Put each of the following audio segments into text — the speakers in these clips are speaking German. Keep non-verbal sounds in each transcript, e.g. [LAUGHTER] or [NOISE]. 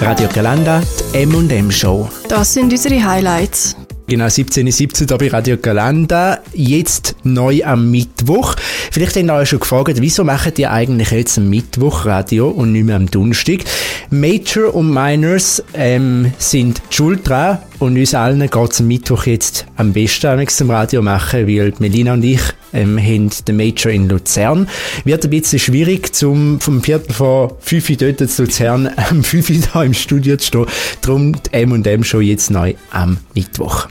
Radio Galanda, die M&M Show. Das sind unsere Highlights. Genau, 17.17 Uhr bei Radio Galanda. Jetzt neu am Mittwoch. Vielleicht habt ihr euch schon gefragt, wieso machen die eigentlich jetzt am Mittwoch Radio und nicht mehr am Donnerstag? Major und Minors ähm, sind schuld dran und uns allen geht es am Mittwoch jetzt am besten zum Radio machen, weil Melina und ich ähm, haben den Major in Luzern. Wird ein bisschen schwierig, zum, vom Viertel vor 5 Uhr dort zu Luzern [LAUGHS] am 5 Uhr da im Studio zu stehen. Darum die M&M schon jetzt neu am Mittwoch.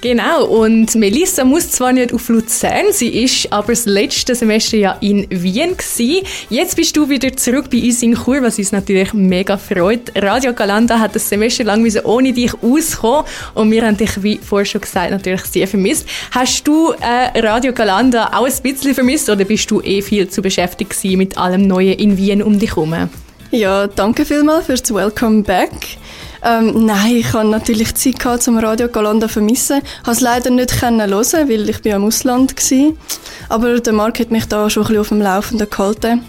Genau, und Melissa muss zwar nicht auf Luzern, sie ist aber das letzte Semester ja in Wien gewesen. Jetzt bist du wieder zurück bei uns in Chur, was uns natürlich mega freut. Radio Galanda hat das Semester lang ohne dich auskommen und wir haben dich, wie vorher schon gesagt, natürlich sehr vermisst. Hast du äh, Radio Galanda auch ein bisschen vermisst oder bist du eh viel zu beschäftigt mit allem Neuen in Wien um dich herum? Ja, danke vielmals fürs Welcome Back. Ähm, nein, ich hatte natürlich Zeit gehabt, zum Radio Galanda vermissen. Ich konnte es leider nicht hören, weil ich im Ausland war. Aber der Markt hat mich da schon ein bisschen auf dem Laufenden gehalten.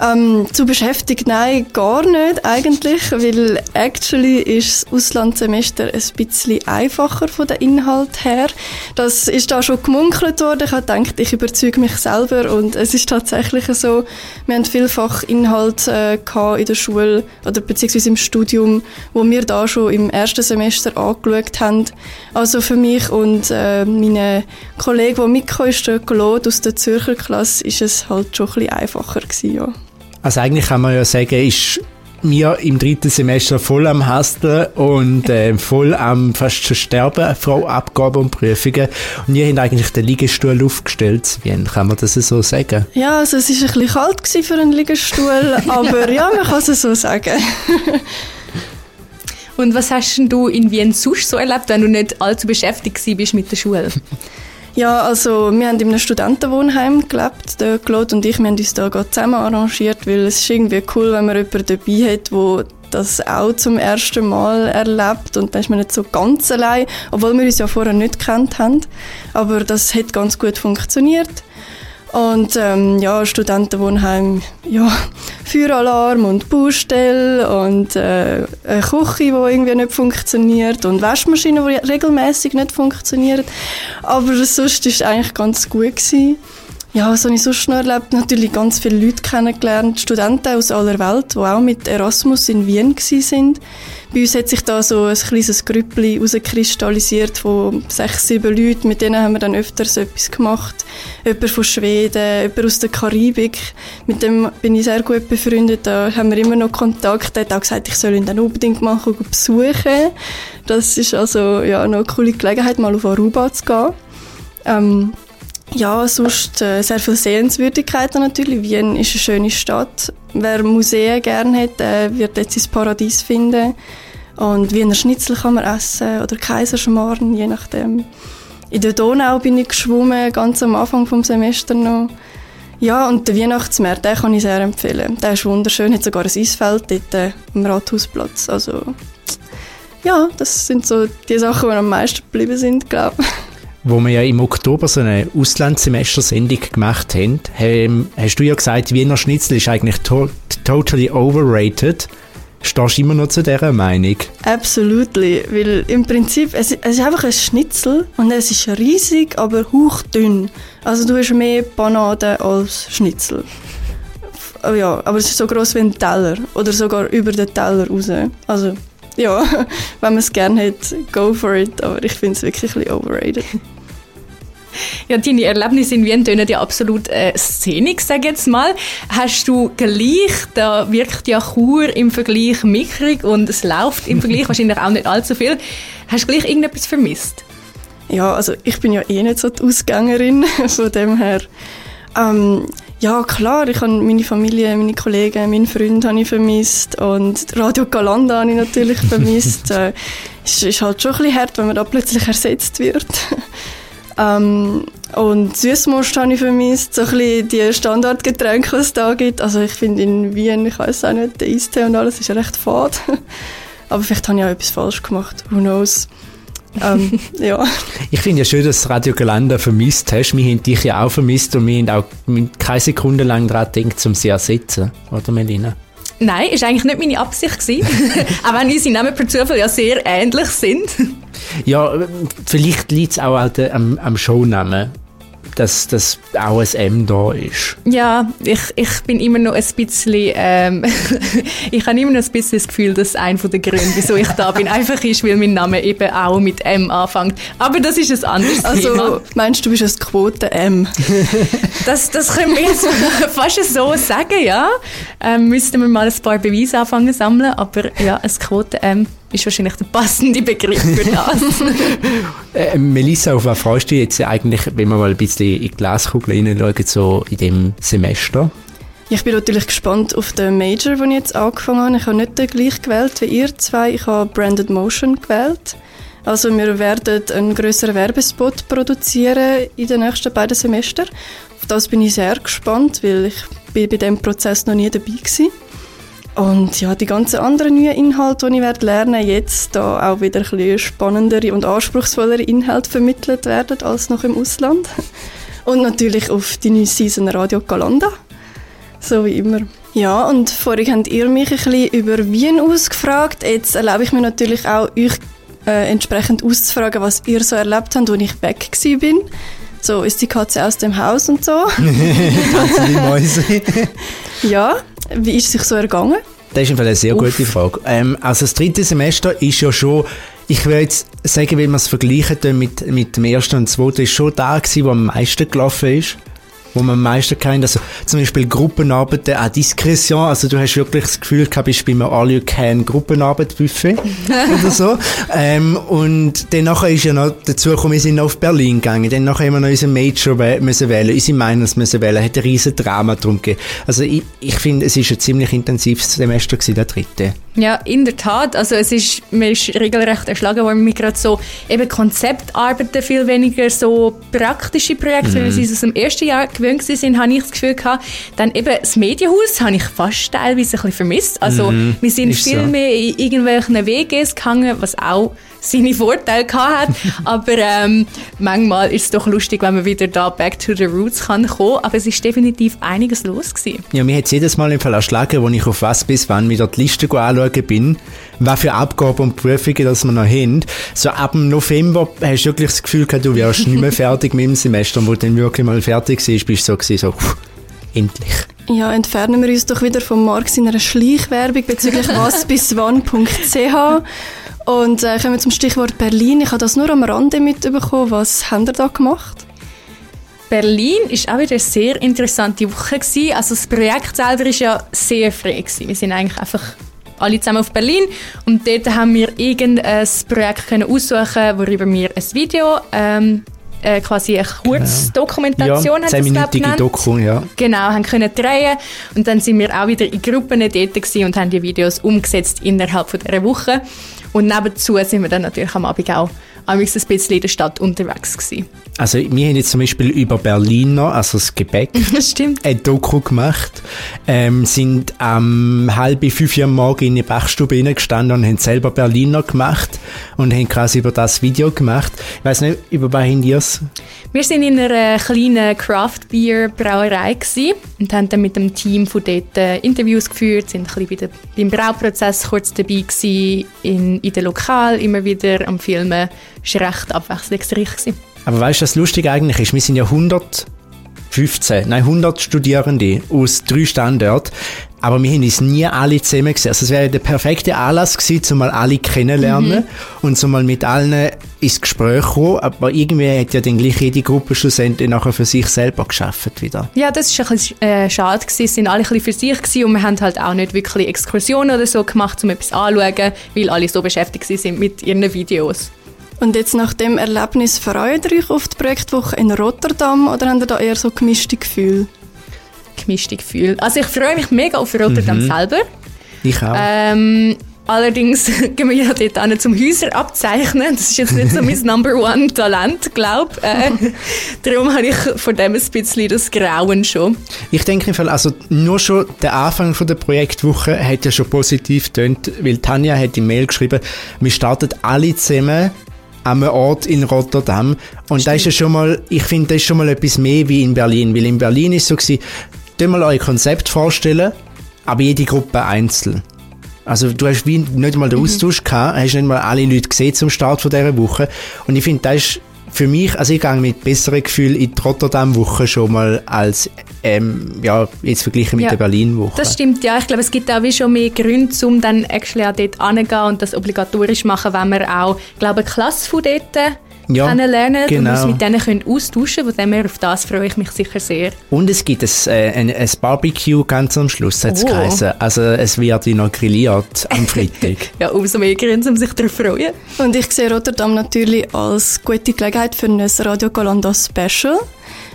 Ähm, zu beschäftigt, nein, gar nicht eigentlich, weil actually ist das Auslandssemester ein bisschen einfacher von der Inhalt her. Das ist da schon gemunkelt worden. Ich habe gedacht, ich überzeuge mich selber und es ist tatsächlich so. Wir haben vielfach Inhalt äh, in der Schule oder beziehungsweise im Studium, wo wir da schon im ersten Semester angeschaut haben. Also für mich und äh, meine Kollegen, die mitgekommen ist, der Claude aus der Zürcher Klasse, ist es halt schon ein bisschen einfacher gewesen, ja. Also eigentlich kann man ja sagen, ist mir im dritten Semester voll am Hasteln und [LAUGHS] äh, voll am fast schon sterben, Frau Abgaben und Prüfungen. Und ihr habt eigentlich den Liegestuhl aufgestellt. Wie kann man das so sagen? Ja, also es war ein bisschen kalt für einen Liegestuhl, [LAUGHS] aber ja, man kann es so sagen. und was hast du in Wien sonst so erlebt, wenn du nicht allzu beschäftigt bist mit der Schule? [LAUGHS] Ja, also wir haben in einem Studentenwohnheim gelebt, der Claude und ich, wir haben uns da gerade zusammen arrangiert, weil es ist irgendwie cool, wenn man jemanden dabei hat, der das auch zum ersten Mal erlebt und dann ist man nicht so ganz allein, obwohl wir uns ja vorher nicht kennt haben. Aber das hat ganz gut funktioniert. Und ähm, ja, Studentenwohnheim, ja, Feueralarm und Baustelle und äh, eine Küche, die irgendwie nicht funktioniert und Waschmaschine, die regelmäßig nicht funktioniert. Aber sonst war es eigentlich ganz gut. Gewesen. Ja, was habe ich sonst noch erlebt? Natürlich ganz viele Leute kennengelernt, Studenten aus aller Welt, die auch mit Erasmus in Wien waren. Bei uns hat sich da so ein kleines Grüppli herauskristallisiert von sechs, sieben Leuten. Mit denen haben wir dann öfters etwas gemacht. Jemand von Schweden, jemand aus der Karibik. Mit dem bin ich sehr gut befreundet. Da haben wir immer noch Kontakt. Er hat auch gesagt, ich soll ihn dann unbedingt mal besuchen. Das ist also ja, noch eine coole Gelegenheit, mal auf Aruba zu gehen. Ähm, ja, sonst äh, sehr viele Sehenswürdigkeiten natürlich. Wien ist eine schöne Stadt. Wer Museen gerne hat, wird jetzt ins Paradies finden. Und Wiener Schnitzel kann man essen oder Kaiserschmarrn, je nachdem. In der Donau bin ich geschwommen, ganz am Anfang vom Semester noch. Ja, und der Weihnachtsmarkt, den kann ich sehr empfehlen. Der ist wunderschön, hat sogar ein Eisfeld dort äh, am Rathausplatz. Also, ja, das sind so die Sachen, die am meisten geblieben sind, glaube ich wo wir ja im Oktober so eine Auslandssemester-Sendung gemacht haben, hast du ja gesagt, Wiener Schnitzel ist eigentlich to totally overrated. Stehst du immer noch zu dieser Meinung? Absolutely, weil im Prinzip, es, es ist einfach ein Schnitzel und es ist riesig, aber hauchdünn. Also du hast mehr Bananen als Schnitzel. Oh ja, aber es ist so groß wie ein Teller oder sogar über den Teller raus. Also ja, [LAUGHS] wenn man es gerne hat, go for it. Aber ich finde es wirklich ein bisschen overrated. Ja, deine Erlebnisse in Wien tönen ja absolut äh, szenig, sag jetzt mal. Hast du gleich, da wirkt ja Chur im Vergleich mickrig und es läuft im Vergleich [LAUGHS] wahrscheinlich auch nicht allzu viel. Hast du gleich irgendetwas vermisst? Ja, also ich bin ja eh nicht so die Ausgängerin, [LAUGHS] von dem her. Ähm, ja, klar, ich habe meine Familie, meine Kollegen, meinen Freund habe ich vermisst und Radio Galanda habe ich natürlich [LAUGHS] vermisst. äh, es ist halt schon ein bisschen hart, wenn man da plötzlich ersetzt wird. [LAUGHS] ähm, und Süßmust habe ich vermisst, so ein bisschen die Standardgetränke, die es da gibt. Also ich finde in Wien, ich weiß auch nicht, der Eistee und alles ist ja recht fad. [LAUGHS] Aber vielleicht habe ich auch etwas falsch gemacht, who knows. Ähm, [LAUGHS] ja. Ich finde ja schön, dass du Radio Galanda vermisst hast. Wir haben dich ja auch vermisst und wir haben auch keine Sekunde lang daran gedacht, um sie zu ersetzen. Oder Melina? Nein, ist eigentlich nicht meine Absicht gewesen. [LAUGHS] auch wenn unsere Namen per Zufall ja sehr ähnlich sind. Ja, vielleicht liegt es auch am, am Shownamen dass, dass auch ein M da ist. Ja, ich, ich bin immer noch ein bisschen, ähm, [LAUGHS] ich habe immer noch ein bisschen das Gefühl, dass ein von den Gründen, wieso ich da bin, einfach ist, weil mein Name eben auch mit M anfängt. Aber das ist ein anderes also, Thema. meinst du, du bist ein Quote-M? [LAUGHS] das, das können wir jetzt [LAUGHS] fast so sagen, ja. Ähm, müssten wir mal ein paar Beweise anfangen sammeln, aber ja, ein Quote-M ist wahrscheinlich der passende Begriff für das. [LAUGHS] äh, Melissa, auf was freust du jetzt eigentlich, wenn wir mal ein bisschen in die Glaskugel hineinschauen, so in dem Semester? Ich bin natürlich gespannt auf den Major, den ich jetzt angefangen habe. Ich habe nicht den gleich gewählt wie ihr zwei. Ich habe Branded Motion gewählt. Also wir werden einen größeren Werbespot produzieren in den nächsten beiden Semestern. Auf das bin ich sehr gespannt, weil ich bin bei diesem Prozess noch nie dabei war. Und ja, die ganzen anderen neuen Inhalte, die ich werde lernen jetzt da auch wieder ein bisschen spannendere und anspruchsvollere Inhalte vermittelt werden als noch im Ausland. Und natürlich auf die neue Season Radio Galanda. So wie immer. Ja, und vorhin habt ihr mich ein bisschen über Wien ausgefragt. Jetzt erlaube ich mir natürlich auch, euch äh, entsprechend auszufragen, was ihr so erlebt habt, als ich weg bin. So, ist die Katze aus dem Haus und so? [LAUGHS] Katze die Mäuse. [LAUGHS] ja, wie ist es sich so ergangen? Das ist eine sehr Uff. gute Frage. Ähm, also das dritte Semester ist ja schon, ich würde jetzt sagen, wenn wir es vergleichen mit, mit dem ersten und zweiten, ist schon da gewesen, wo am meisten gelaufen ist wo man am meisten kennt. Also zum Beispiel Gruppenarbeiten, auch Diskretion. Also du hast wirklich das Gefühl gehabt, bist bei einem All You Can Gruppenarbeit Buffet oder so. Ähm, und dann nachher ist ja noch dazu gekommen, wir sind noch auf Berlin gegangen. Dann nachher haben wir noch unseren Major müssen wählen, unsere Minors müssen wählen. Hat ein riesen Drama drum gegeben. Also ich, ich finde, es ist ein ziemlich intensives Semester gewesen, der dritte. Ja, in der Tat. Also es ist, man ist regelrecht erschlagen worden mit gerade so eben Konzeptarbeiten, viel weniger so praktische Projekte, mhm. wie wir es aus dem ersten Jahr gewöhnt sind, habe ich das Gefühl gehabt. Dann eben das Medienhaus habe ich fast teilweise ein bisschen vermisst. Also mhm. wir sind viel so. mehr in irgendwelchen WGs gehangen, was auch seine Vorteile hat. [LAUGHS] Aber ähm, manchmal ist es doch lustig, wenn man wieder da back to the roots kann kommen. Aber es ist definitiv einiges los gewesen. Ja, mir hat jedes Mal im Fall erschlagen, wo ich auf was bis wann wieder die Liste anschauen bin, was für Abgaben und Prüfungen das wir noch haben. So ab dem November hast du wirklich das Gefühl gehabt, du wärst nicht mehr [LAUGHS] fertig mit dem Semester. Und wo du dann wirklich mal fertig warst, bist du so, gewesen, so pff, endlich. Ja, entfernen wir uns doch wieder vom Markt in einer Schleichwerbung bezüglich [LAUGHS] wasbiswann.ch und äh, kommen wir zum Stichwort Berlin. Ich habe das nur am Rande mitbekommen. Was haben ihr da gemacht? Berlin ist auch wieder eine sehr interessante Woche gewesen. Also das Projekt selber ist ja sehr frei gewesen. Wir sind eigentlich einfach alle zusammen auf Berlin und dort haben wir irgendein Projekt können aussuchen, worüber wir ein Video ähm, äh, quasi eine Kurzdokumentation ja, 10-minütige Doku, ja. Genau, haben können drehen und dann sind wir auch wieder in Gruppen dort und haben die Videos umgesetzt innerhalb von dieser Woche. Und nebenzu sind wir dann natürlich am Abend auch ein bisschen in der Stadt unterwegs gewesen. Also wir haben jetzt zum Beispiel über Berliner, also das Gebäck, [LAUGHS] ein Doku gemacht, ähm, sind am um, halb fünf Uhr morgen in die Bachstube gestanden und haben selber Berliner gemacht und haben quasi über das Video gemacht. Ich weiß nicht, über was haben ihr Wir sind in einer kleinen Craft Beer Brauerei und haben dann mit dem Team von dort äh, Interviews geführt, sind ein bisschen beim Brauprozess kurz dabei gewesen, in, in den Lokal, immer wieder am Filmen. Es war recht abwechslungsreich. Gewesen. Aber weißt du, was lustig eigentlich ist? Wir sind ja 115, nein 100 Studierende aus drei Standorten. Aber wir haben uns nie alle zusammen gesehen. Also es wäre der perfekte Anlass gewesen, um mal alle kennenlernen mhm. und um mal mit allen ins Gespräch kommen. Aber irgendwie hat ja dann gleich jede Gruppe schlussendlich nachher für sich selber geschafft wieder. Ja, das war ein bisschen äh, schade gewesen. Es sind alle ein bisschen für sich gewesen und wir haben halt auch nicht wirklich Exkursionen oder so gemacht, um etwas anzuschauen, weil alle so beschäftigt sind mit ihren Videos. Und jetzt nach dem Erlebnis freut ihr euch auf die Projektwoche in Rotterdam oder habt ihr da eher so gemischte Gefühle? Gemischte Gefühle. Also ich freue mich mega auf Rotterdam mhm. selber. Ich auch. Ähm, allerdings [LAUGHS] gehen wir ja dort an zum Häuser abzeichnen. Das ist jetzt nicht so mein Number One Talent, glaube ich. Äh, [LAUGHS] darum habe ich von dem ein bisschen das Grauen schon. Ich denke, also nur schon der Anfang von der Projektwoche hat ja schon positiv tönt, weil Tanja hat die Mail geschrieben, wir starten alle zusammen am Ort in Rotterdam. Und da ist ja schon mal, ich finde, das ist schon mal etwas mehr wie in Berlin. Weil in Berlin ist so gewesen, mal euer Konzept vorstellen, aber jede Gruppe einzeln. Also du hast wie nicht mal den mhm. Austausch gehabt, hast nicht mal alle Leute gesehen zum Start von dieser Woche. Und ich finde, das ist für mich, also ich gehe mit besserem Gefühl in die Rotterdam-Woche schon mal als, ähm, ja, jetzt verglichen mit ja, der Berlin-Woche. Das stimmt, ja. Ich glaube, es gibt auch wie schon mehr Gründe, um dann actually auch dort hinzugehen und das obligatorisch machen, wenn man auch, glaube ich, Klasse von dort ja, kennenlernen genau. und uns mit denen können austauschen können. Von dem her, auf das freue ich mich sicher sehr. Und es gibt ein, äh, ein, ein Barbecue ganz am Schluss, hat es oh. Also es wird noch grilliert am Freitag. [LAUGHS] ja, umso mehr Gründe, um sich darauf zu freuen. Und ich sehe Rotterdam natürlich als gute Gelegenheit für ein Radio Galanda Special.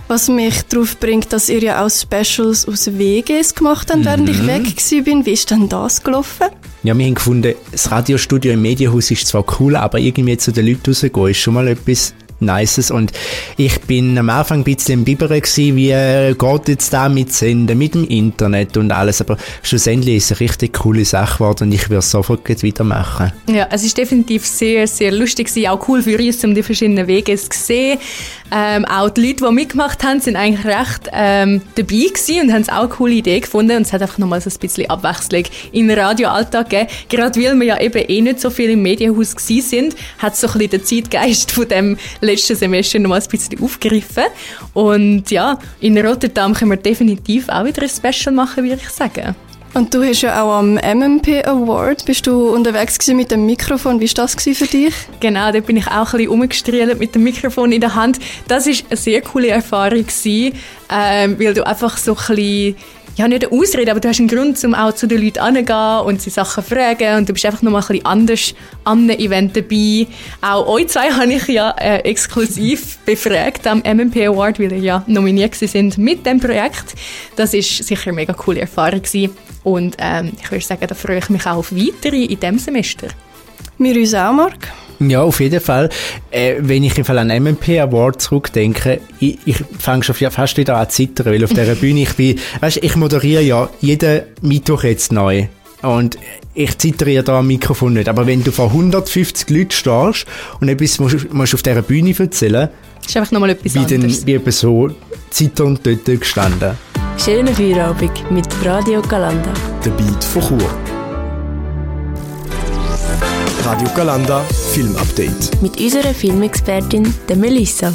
Was mich darauf bringt, dass ihr ja auch Specials aus WGs gemacht habt, während mhm. ich weg war. Wie ist denn das gelaufen? Ja, wir haben gefunden, das Radiostudio im Medienhaus ist zwar cool, aber irgendwie zu den Leuten rausgehen ist schon mal etwas Nices. Und ich bin am Anfang ein bisschen im gewesen, wie äh, geht jetzt da mit Senden, mit dem Internet und alles. Aber schlussendlich ist es eine richtig coole Sache geworden und ich würde es sofort wieder machen. Ja, es ist definitiv sehr, sehr lustig gewesen. Auch cool für uns, um die verschiedenen Wege zu sehen. Ähm, auch die Leute, die mitgemacht haben, sind eigentlich recht ähm, dabei gewesen und haben es auch eine coole Idee gefunden. Und es hat einfach nochmal so ein bisschen Abwechslung den Radioalltag gegeben. Gerade weil wir ja eben eh nicht so viel im Medienhaus gewesen sind, hat so ein bisschen den Zeitgeist von dem letzten Semester nochmal ein bisschen aufgegriffen. Und ja, in Rotterdam können wir definitiv auch wieder ein Special machen, würde ich sagen. Und du hast ja auch am MMP Award, bist du unterwegs mit dem Mikrofon. Wie war das für dich? Genau, da bin ich auch ein bisschen umgestrielt mit dem Mikrofon in der Hand. Das war eine sehr coole Erfahrung, gewesen, ähm, weil du einfach so ein bisschen ja, nicht eine Ausrede, aber du hast einen Grund, um auch zu den Leuten hinzugehen und sie Sachen fragen und du bist einfach nochmal ein bisschen anders an einem Event dabei. Auch euch zwei [LAUGHS] habe ich ja äh, exklusiv befragt am MMP Award, weil ihr ja nominiert sind mit dem Projekt. Das ist sicher eine mega coole Erfahrung gewesen. und ähm, ich würde sagen, da freue ich mich auch auf weitere in diesem Semester. Wir uns auch, Marc. Ja, auf jeden Fall. Äh, wenn ich an einen MMP Award zurückdenke, ich, ich fange schon fast wieder an zu zittern, weil auf dieser [LAUGHS] Bühne ich bin, weißt, ich moderiere ja jeden Mittwoch jetzt neu. Und ich zittere da am Mikrofon nicht. Aber wenn du vor 150 Leuten stehst und etwas musst, musst auf dieser Bühne erzählen, das ist einfach nochmal etwas wie anderes. Dann, wie eben so zitternd dort gestanden. Schöne Feierabend mit Radio Galanda. Der Beat von Chur. Radio Galanda Filmupdate. Mit unserer Filmexpertin, der Melissa.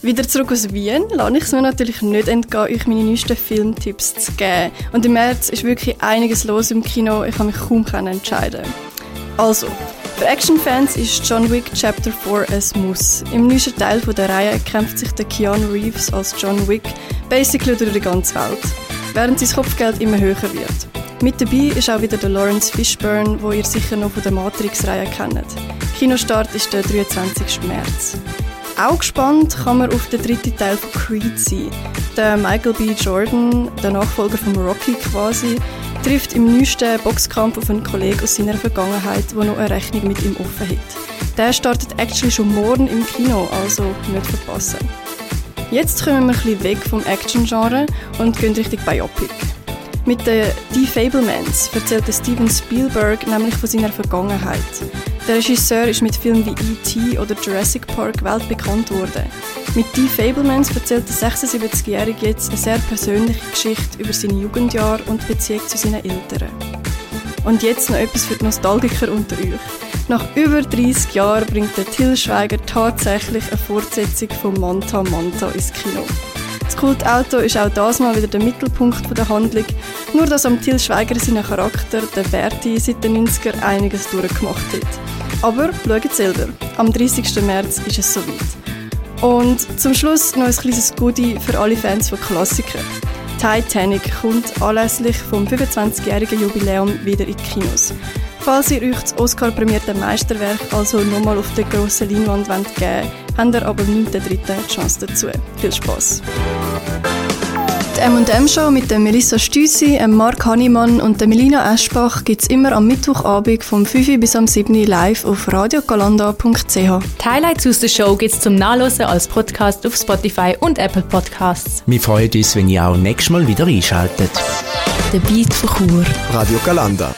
Wieder zurück aus Wien lasse ich es mir natürlich nicht entgehen, euch meine neuesten Filmtipps zu geben. Und im März ist wirklich einiges los im Kino, ich kann mich kaum entscheiden. Also, für Actionfans ist John Wick Chapter 4 ein Muss. Im neuesten Teil der Reihe kämpft sich der Keanu Reeves als John Wick basically durch die ganze Welt, während sein Kopfgeld immer höher wird. Mit dabei ist auch wieder der Lawrence Fishburne, wo ihr sicher noch von der Matrix-Reihe kennt. Kinostart ist der 23. März. Auch gespannt kann man auf den dritten Teil von Creed sein. Der Michael B. Jordan, der Nachfolger von Rocky quasi, trifft im neuesten Boxkampf auf einen Kollegen aus seiner Vergangenheit, der noch eine Rechnung mit ihm offen hat. Der startet actually schon morgen im Kino, also nicht verpassen. Jetzt kommen wir ein bisschen weg vom Action-Genre und gehen Richtung Biopic. Mit den Die Fablemans erzählt Steven Spielberg nämlich von seiner Vergangenheit. Der Regisseur ist mit Filmen wie E.T. oder Jurassic Park weltbekannt worden. Mit Die Fablemans erzählt der 76-Jährige jetzt eine sehr persönliche Geschichte über seine Jugendjahre und die Beziehung zu seinen Eltern. Und jetzt noch etwas für die Nostalgiker unter euch. Nach über 30 Jahren bringt der Till Schweiger tatsächlich eine Fortsetzung von Manta Manta ins Kino. Kultauto ist auch das mal wieder der Mittelpunkt der Handlung, nur dass am Till Schweiger seinen Charakter, der Berti, seit den 90er einiges durchgemacht hat. Aber schaut selber, am 30. März ist es soweit. Und zum Schluss noch ein kleines Goodie für alle Fans von Klassikern. Titanic kommt anlässlich vom 25-jährigen Jubiläum wieder in die Kinos. Falls ihr euch das Oscar-prämierte Meisterwerk also nochmal auf der grossen Leinwand geben wollt, habt ihr aber am 9.3. die Chance dazu. Viel Spass! Die M&M-Show mit der Melissa Stüssi, Mark Hannemann und der Melina Eschbach gibt es immer am Mittwochabend vom 5 bis am 7 live auf radiogalanda.ch. Die Highlights aus der Show gibt es zum Nachlesen als Podcast auf Spotify und Apple Podcasts. Wir freuen uns, wenn ihr auch nächstes Mal wieder einschaltet. Der Beat von Chur. Radio Galanda.